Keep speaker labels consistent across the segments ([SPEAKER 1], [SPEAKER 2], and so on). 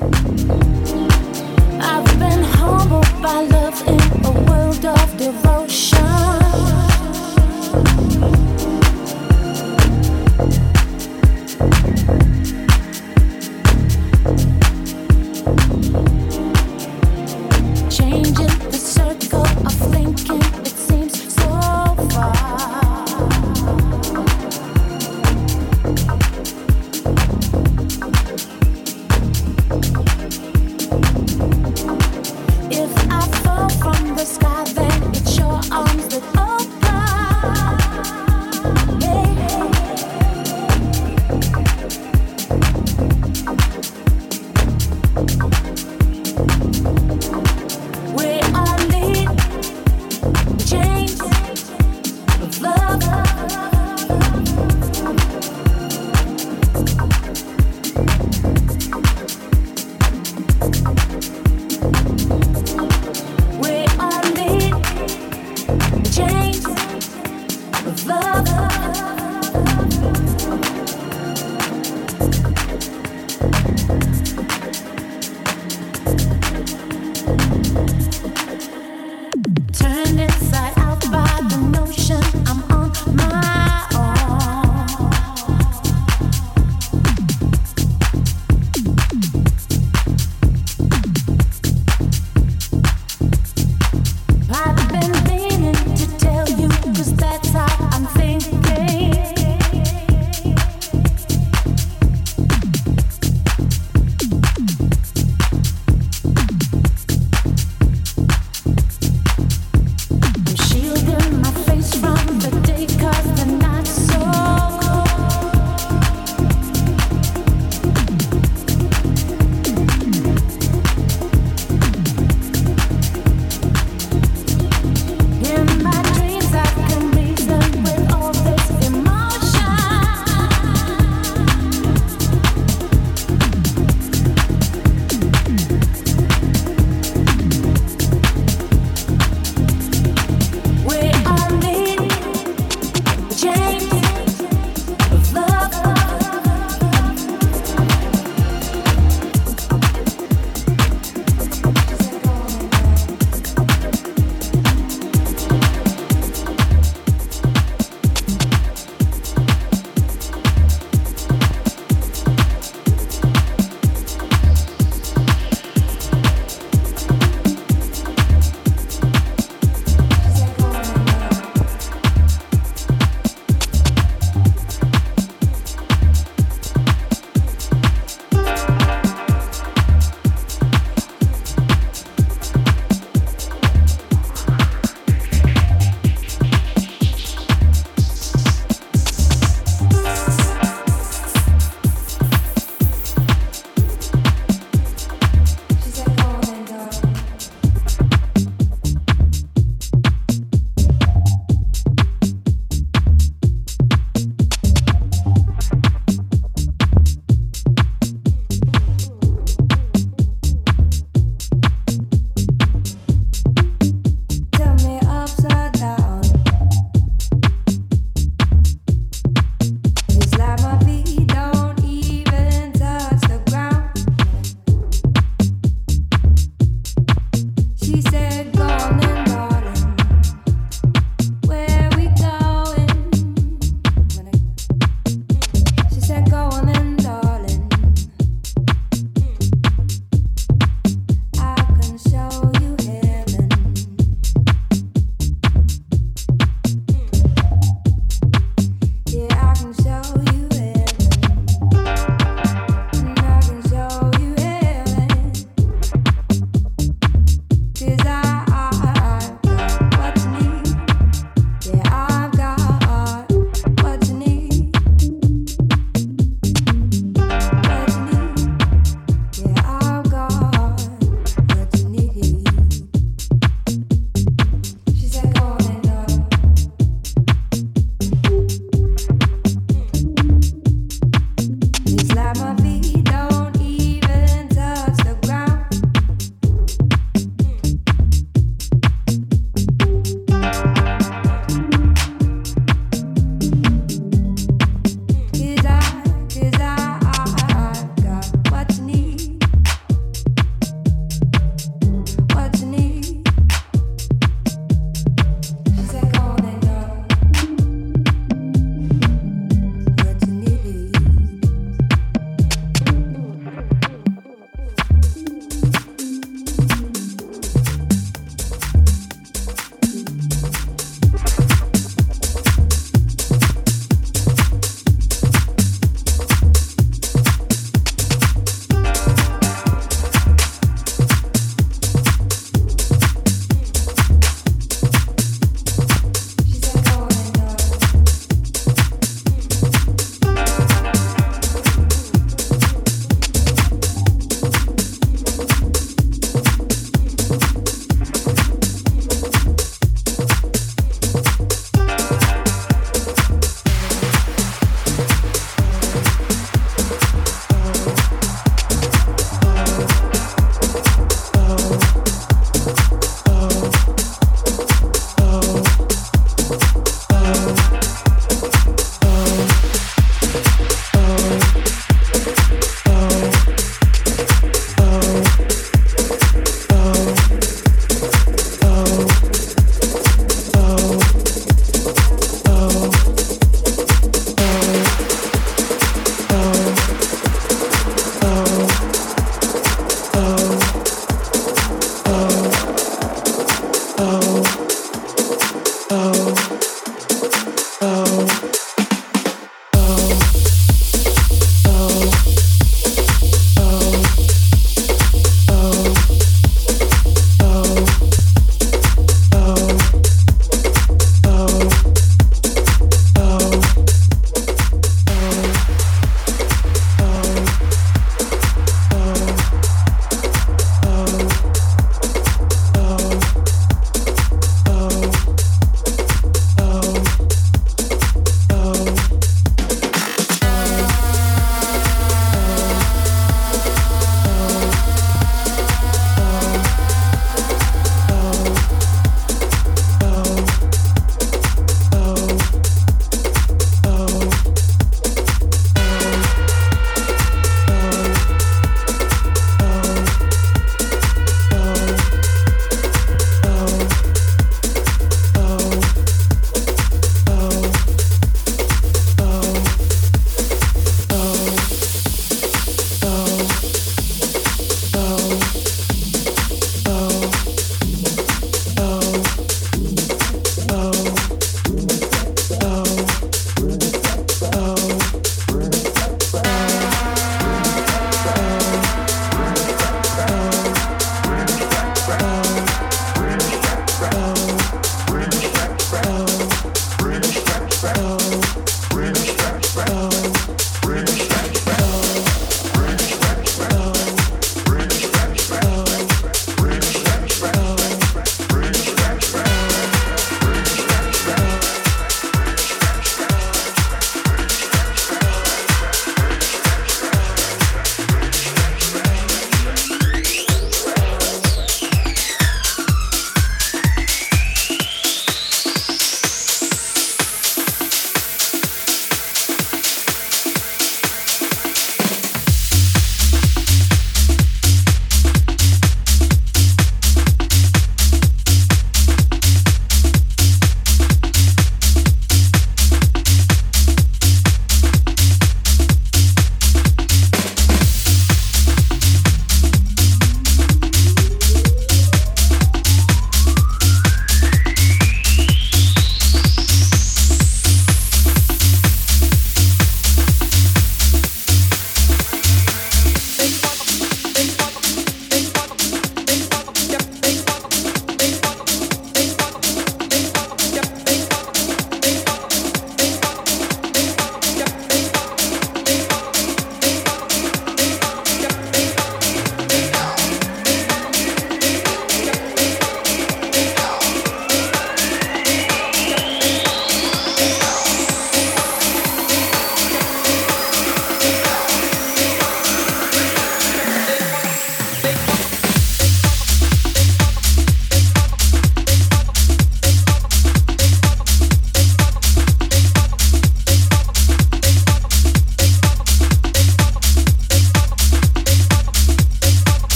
[SPEAKER 1] If I fall from the sky, then it's your arms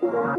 [SPEAKER 1] Oh.